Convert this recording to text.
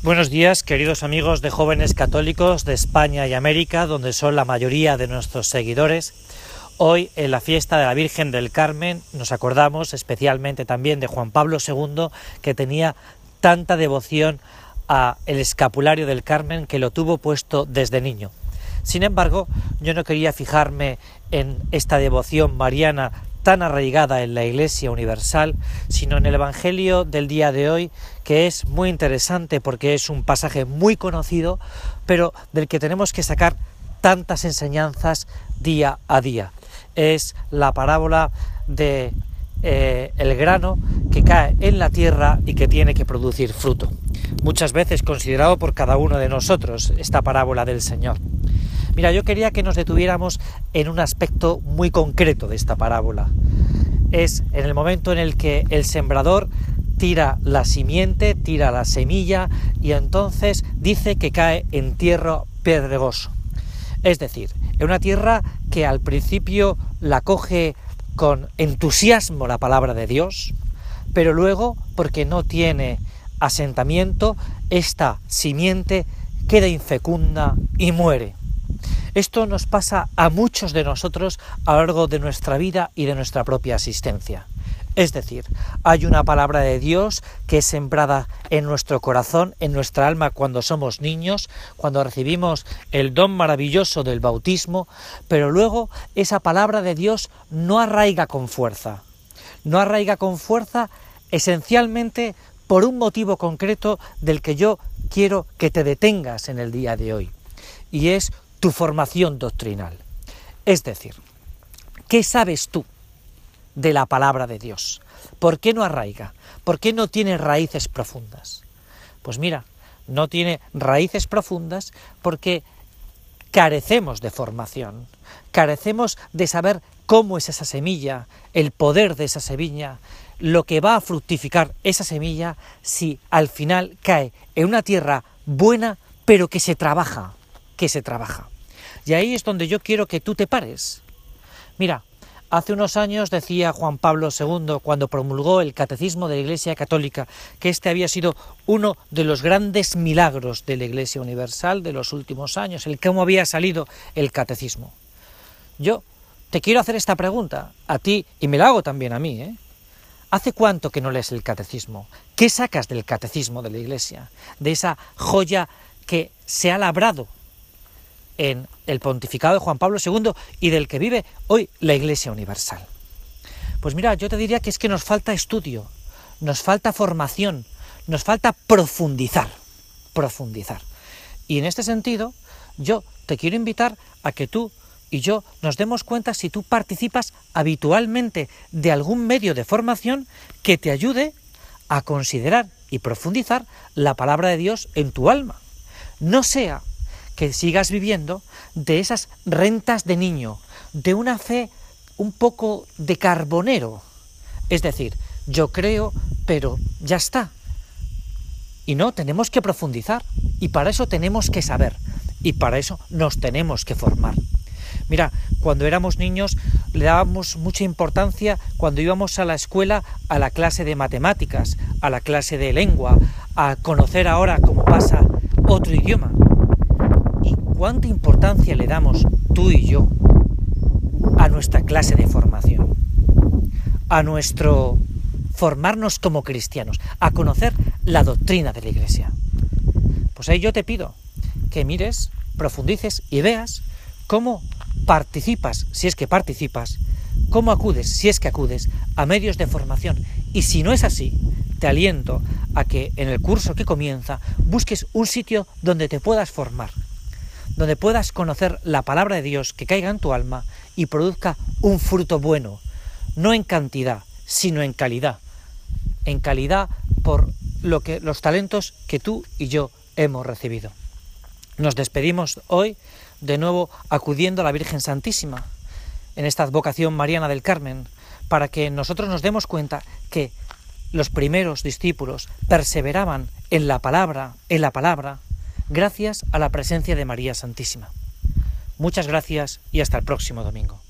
Buenos días, queridos amigos de jóvenes católicos de España y América, donde son la mayoría de nuestros seguidores. Hoy, en la fiesta de la Virgen del Carmen, nos acordamos especialmente también de Juan Pablo II, que tenía tanta devoción a el escapulario del Carmen que lo tuvo puesto desde niño. Sin embargo, yo no quería fijarme en esta devoción mariana tan arraigada en la Iglesia Universal, sino en el Evangelio del día de hoy, que es muy interesante porque es un pasaje muy conocido, pero del que tenemos que sacar tantas enseñanzas día a día. Es la parábola de eh, el grano que cae en la tierra y que tiene que producir fruto. Muchas veces considerado por cada uno de nosotros esta parábola del Señor. Mira, yo quería que nos detuviéramos en un aspecto muy concreto de esta parábola. Es en el momento en el que el sembrador tira la simiente, tira la semilla y entonces dice que cae en tierra pedregoso. Es decir, en una tierra que al principio la coge con entusiasmo la palabra de Dios, pero luego, porque no tiene asentamiento, esta simiente queda infecunda y muere. Esto nos pasa a muchos de nosotros a lo largo de nuestra vida y de nuestra propia existencia. Es decir, hay una palabra de Dios que es sembrada en nuestro corazón, en nuestra alma cuando somos niños, cuando recibimos el don maravilloso del bautismo, pero luego esa palabra de Dios no arraiga con fuerza. No arraiga con fuerza esencialmente por un motivo concreto del que yo quiero que te detengas en el día de hoy. Y es tu formación doctrinal. Es decir, ¿qué sabes tú de la palabra de Dios? ¿Por qué no arraiga? ¿Por qué no tiene raíces profundas? Pues mira, no tiene raíces profundas porque carecemos de formación, carecemos de saber cómo es esa semilla, el poder de esa semilla, lo que va a fructificar esa semilla si al final cae en una tierra buena, pero que se trabaja, que se trabaja. Y ahí es donde yo quiero que tú te pares. Mira, hace unos años decía Juan Pablo II, cuando promulgó el Catecismo de la Iglesia Católica, que este había sido uno de los grandes milagros de la Iglesia Universal de los últimos años, el cómo había salido el Catecismo. Yo te quiero hacer esta pregunta a ti y me la hago también a mí, ¿eh? ¿Hace cuánto que no lees el catecismo? ¿Qué sacas del catecismo de la Iglesia? De esa joya que se ha labrado en el pontificado de Juan Pablo II y del que vive hoy la Iglesia Universal. Pues mira, yo te diría que es que nos falta estudio, nos falta formación, nos falta profundizar, profundizar. Y en este sentido, yo te quiero invitar a que tú y yo nos demos cuenta si tú participas habitualmente de algún medio de formación que te ayude a considerar y profundizar la palabra de Dios en tu alma. No sea que sigas viviendo de esas rentas de niño, de una fe un poco de carbonero. Es decir, yo creo, pero ya está. Y no, tenemos que profundizar. Y para eso tenemos que saber. Y para eso nos tenemos que formar. Mira, cuando éramos niños le dábamos mucha importancia cuando íbamos a la escuela a la clase de matemáticas, a la clase de lengua, a conocer ahora cómo pasa otro idioma cuánta importancia le damos tú y yo a nuestra clase de formación, a nuestro formarnos como cristianos, a conocer la doctrina de la Iglesia. Pues ahí yo te pido que mires, profundices y veas cómo participas, si es que participas, cómo acudes, si es que acudes, a medios de formación. Y si no es así, te aliento a que en el curso que comienza busques un sitio donde te puedas formar, donde puedas conocer la palabra de Dios que caiga en tu alma y produzca un fruto bueno, no en cantidad, sino en calidad. En calidad por lo que los talentos que tú y yo hemos recibido. Nos despedimos hoy de nuevo acudiendo a la Virgen Santísima en esta advocación mariana del Carmen para que nosotros nos demos cuenta que los primeros discípulos perseveraban en la palabra, en la palabra, gracias a la presencia de María Santísima. Muchas gracias y hasta el próximo domingo.